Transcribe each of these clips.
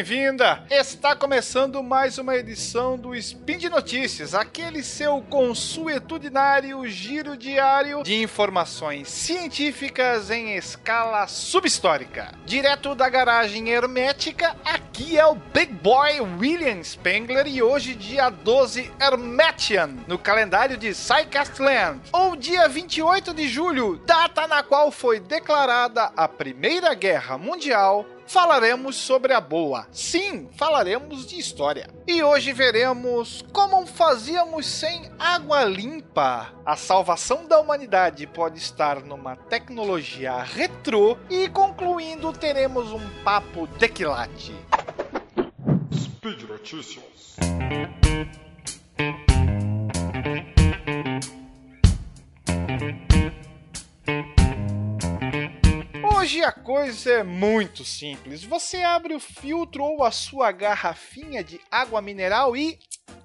bem-vinda! Está começando mais uma edição do Spin de Notícias, aquele seu consuetudinário giro diário de informações científicas em escala subhistórica. Direto da garagem hermética, aqui é o Big Boy William Spengler e hoje, dia 12 Hermetian, no calendário de Psycastland, ou dia 28 de julho, data na qual foi declarada a Primeira Guerra Mundial falaremos sobre a boa. Sim, falaremos de história. E hoje veremos como fazíamos sem água limpa. A salvação da humanidade pode estar numa tecnologia retrô e concluindo teremos um papo de quilate. Speed Notícias. Hoje a coisa é muito simples. Você abre o filtro ou a sua garrafinha de água mineral e.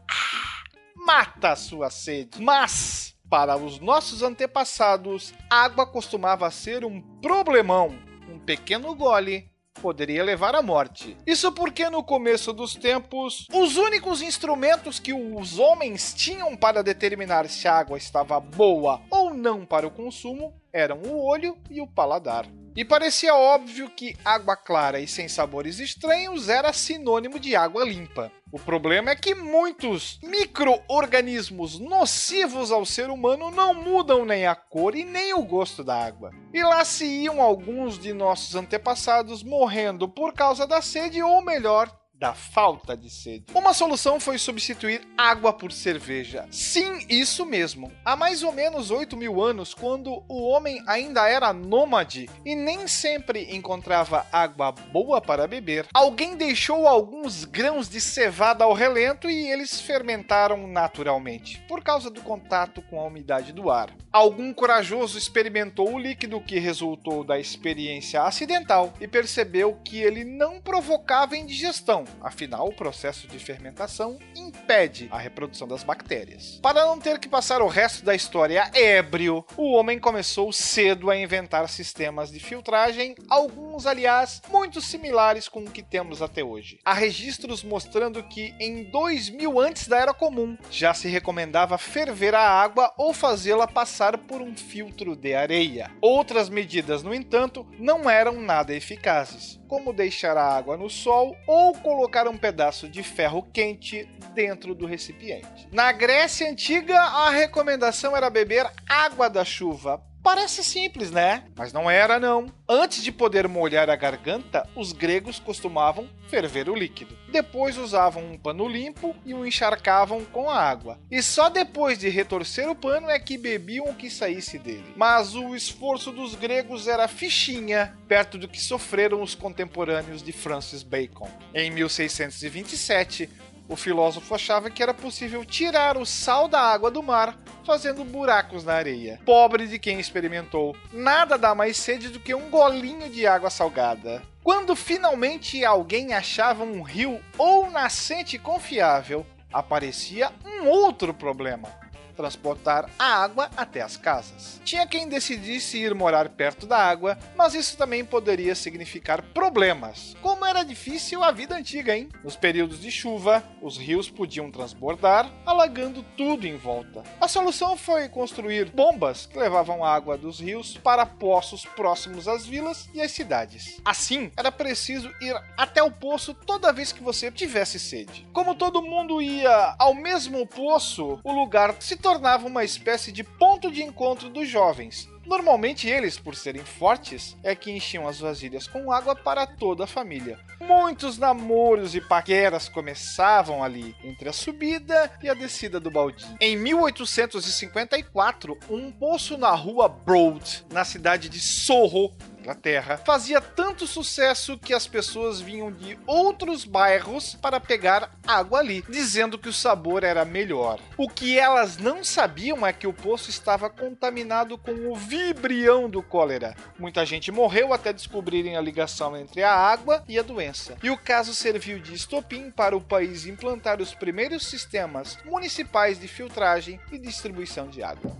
Ah, mata a sua sede. Mas, para os nossos antepassados, água costumava ser um problemão. Um pequeno gole poderia levar à morte. Isso porque no começo dos tempos, os únicos instrumentos que os homens tinham para determinar se a água estava boa ou não para o consumo eram o olho e o paladar. E parecia óbvio que água clara e sem sabores estranhos era sinônimo de água limpa. O problema é que muitos micro-organismos nocivos ao ser humano não mudam nem a cor e nem o gosto da água. E lá se iam alguns de nossos antepassados morrendo por causa da sede, ou melhor, da falta de sede. Uma solução foi substituir água por cerveja. Sim, isso mesmo. Há mais ou menos 8 mil anos, quando o homem ainda era nômade e nem sempre encontrava água boa para beber, alguém deixou alguns grãos de cevada ao relento e eles fermentaram naturalmente, por causa do contato com a umidade do ar. Algum corajoso experimentou o líquido que resultou da experiência acidental e percebeu que ele não provocava indigestão afinal, o processo de fermentação impede a reprodução das bactérias. Para não ter que passar o resto da história ébrio, o homem começou cedo a inventar sistemas de filtragem, alguns, aliás, muito similares com o que temos até hoje. Há registros mostrando que em 2000 antes da Era Comum já se recomendava ferver a água ou fazê-la passar por um filtro de areia. Outras medidas, no entanto, não eram nada eficazes, como deixar a água no sol ou colocar um pedaço de ferro quente dentro do recipiente. Na Grécia Antiga, a recomendação era beber água da chuva Parece simples, né? Mas não era, não. Antes de poder molhar a garganta, os gregos costumavam ferver o líquido. Depois usavam um pano limpo e o encharcavam com a água. E só depois de retorcer o pano é que bebiam o que saísse dele. Mas o esforço dos gregos era fichinha, perto do que sofreram os contemporâneos de Francis Bacon. Em 1627, o filósofo achava que era possível tirar o sal da água do mar fazendo buracos na areia. Pobre de quem experimentou. Nada dá mais sede do que um golinho de água salgada. Quando finalmente alguém achava um rio ou nascente confiável, aparecia um outro problema transportar a água até as casas. Tinha quem decidisse ir morar perto da água, mas isso também poderia significar problemas. Como era difícil a vida antiga, hein? Nos períodos de chuva, os rios podiam transbordar, alagando tudo em volta. A solução foi construir bombas que levavam água dos rios para poços próximos às vilas e às cidades. Assim, era preciso ir até o poço toda vez que você tivesse sede. Como todo mundo ia ao mesmo poço, o lugar se tornava uma espécie de ponto de encontro dos jovens. Normalmente eles, por serem fortes, é que enchiam as vasilhas com água para toda a família. Muitos namoros e paqueras começavam ali, entre a subida e a descida do baldinho. Em 1854, um poço na rua Broad, na cidade de Soho, Inglaterra, fazia tanto sucesso que as pessoas vinham de outros bairros para pegar água ali, dizendo que o sabor era melhor. O que elas não sabiam é que o poço estava contaminado com o vibrião do cólera. Muita gente morreu até descobrirem a ligação entre a água e a doença. E o caso serviu de estopim para o país implantar os primeiros sistemas municipais de filtragem e distribuição de água.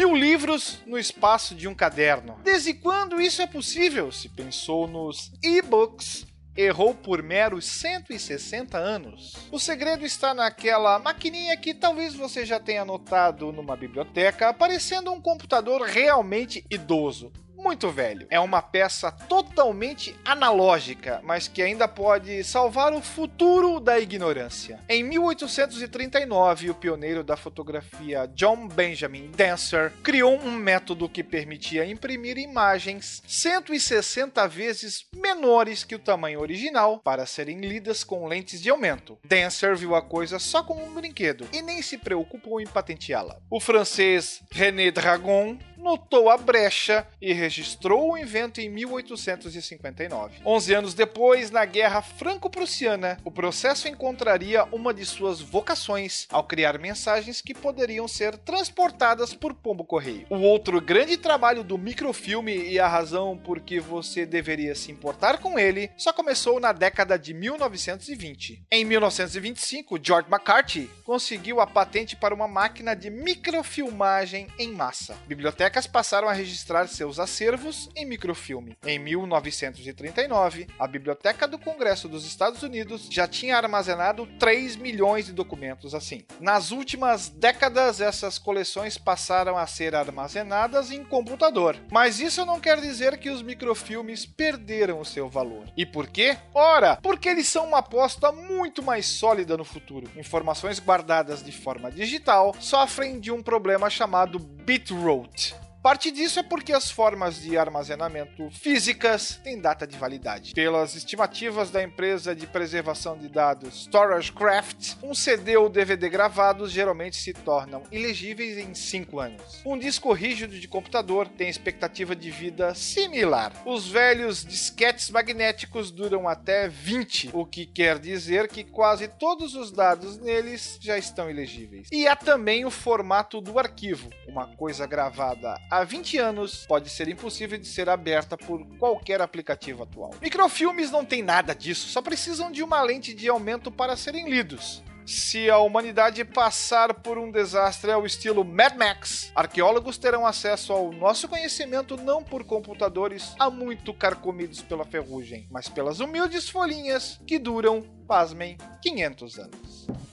Mil livros no espaço de um caderno. Desde quando isso é possível? Se pensou nos e-books errou por meros 160 anos. O segredo está naquela maquininha que talvez você já tenha notado numa biblioteca, parecendo um computador realmente idoso muito velho. É uma peça totalmente analógica, mas que ainda pode salvar o futuro da ignorância. Em 1839, o pioneiro da fotografia John Benjamin Dancer criou um método que permitia imprimir imagens 160 vezes menores que o tamanho original para serem lidas com lentes de aumento. Dancer viu a coisa só como um brinquedo e nem se preocupou em patenteá-la. O francês René Dragon notou a brecha e registrou o invento em 1859. Onze anos depois, na Guerra Franco-Prussiana, o processo encontraria uma de suas vocações ao criar mensagens que poderiam ser transportadas por pombo-correio. O outro grande trabalho do microfilme e a razão por que você deveria se importar com ele só começou na década de 1920. Em 1925, George McCarthy conseguiu a patente para uma máquina de microfilmagem em massa. Biblioteca bibliotecas passaram a registrar seus acervos em microfilme. Em 1939, a Biblioteca do Congresso dos Estados Unidos já tinha armazenado 3 milhões de documentos assim. Nas últimas décadas, essas coleções passaram a ser armazenadas em computador. Mas isso não quer dizer que os microfilmes perderam o seu valor. E por quê? Ora, porque eles são uma aposta muito mais sólida no futuro. Informações guardadas de forma digital sofrem de um problema chamado bitrate. Parte disso é porque as formas de armazenamento físicas têm data de validade. Pelas estimativas da empresa de preservação de dados StorageCraft, um CD ou DVD gravados geralmente se tornam ilegíveis em 5 anos. Um disco rígido de computador tem expectativa de vida similar. Os velhos disquetes magnéticos duram até 20, o que quer dizer que quase todos os dados neles já estão ilegíveis. E há também o formato do arquivo, uma coisa gravada há 20 anos pode ser impossível de ser aberta por qualquer aplicativo atual. Microfilmes não tem nada disso, só precisam de uma lente de aumento para serem lidos. Se a humanidade passar por um desastre ao estilo Mad Max, arqueólogos terão acesso ao nosso conhecimento não por computadores há muito carcomidos pela ferrugem, mas pelas humildes folhinhas que duram, pasmem, 500 anos.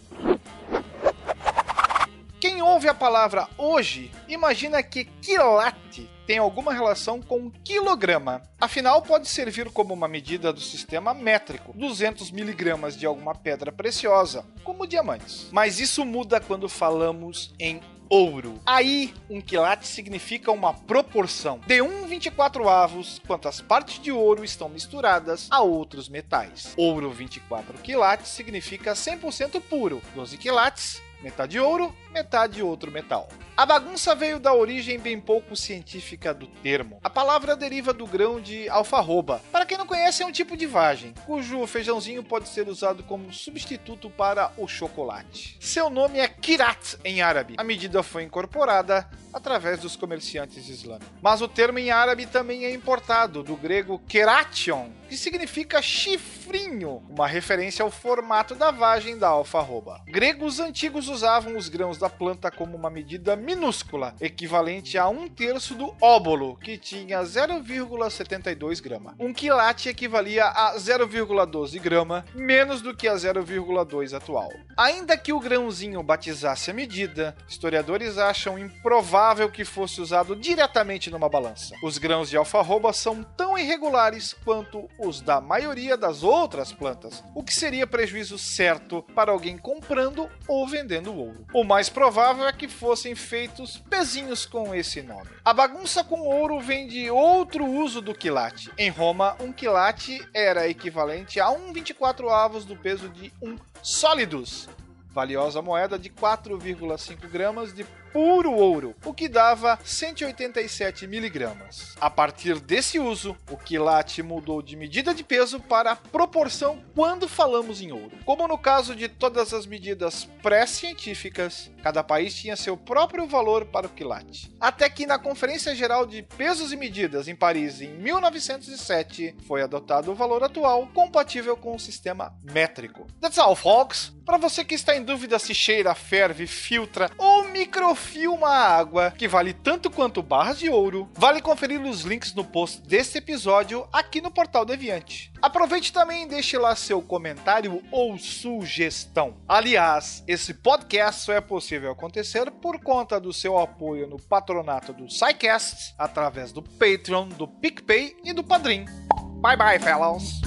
Quem ouve a palavra hoje imagina que quilate tem alguma relação com quilograma. Afinal, pode servir como uma medida do sistema métrico, 200 miligramas de alguma pedra preciosa, como diamantes. Mas isso muda quando falamos em ouro. Aí, um quilate significa uma proporção de 1,24 avos quantas partes de ouro estão misturadas a outros metais. Ouro 24 quilates significa 100% puro. 12 quilates metade ouro, metade outro metal. A bagunça veio da origem bem pouco científica do termo. A palavra deriva do grão de alfarroba. Para quem não conhece, é um tipo de vagem, cujo feijãozinho pode ser usado como substituto para o chocolate. Seu nome é kirat em árabe. A medida foi incorporada através dos comerciantes islâmicos. Mas o termo em árabe também é importado do grego keration, que significa chifrinho, uma referência ao formato da vagem da alfarroba. Gregos antigos usavam os grãos da planta como uma medida minúscula, equivalente a um terço do óbolo, que tinha 0,72 grama. Um quilate equivalia a 0,12 grama, menos do que a 0,2 atual. Ainda que o grãozinho batizasse a medida, historiadores acham improvável que fosse usado diretamente numa balança. Os grãos de alfarroba são tão irregulares quanto os da maioria das outras plantas, o que seria prejuízo certo para alguém comprando ou vendendo ouro. O mais provável é que fossem feitos pezinhos com esse nome. A bagunça com ouro vem de outro uso do quilate. Em Roma, um quilate era equivalente a 1,24 avos do peso de um sólidos, valiosa moeda de 4,5 gramas de puro ouro, o que dava 187 miligramas. A partir desse uso, o quilate mudou de medida de peso para proporção quando falamos em ouro. Como no caso de todas as medidas pré-científicas, cada país tinha seu próprio valor para o quilate. Até que na Conferência Geral de Pesos e Medidas em Paris em 1907 foi adotado o valor atual compatível com o sistema métrico. That's all, folks! Para você que está em dúvida se cheira, ferve, filtra ou micro filma a água, que vale tanto quanto barras de ouro. Vale conferir os links no post deste episódio aqui no Portal Deviante. Aproveite também e deixe lá seu comentário ou sugestão. Aliás, esse podcast só é possível acontecer por conta do seu apoio no patronato do SciCast, através do Patreon, do PicPay e do Padrim. Bye bye, fellows!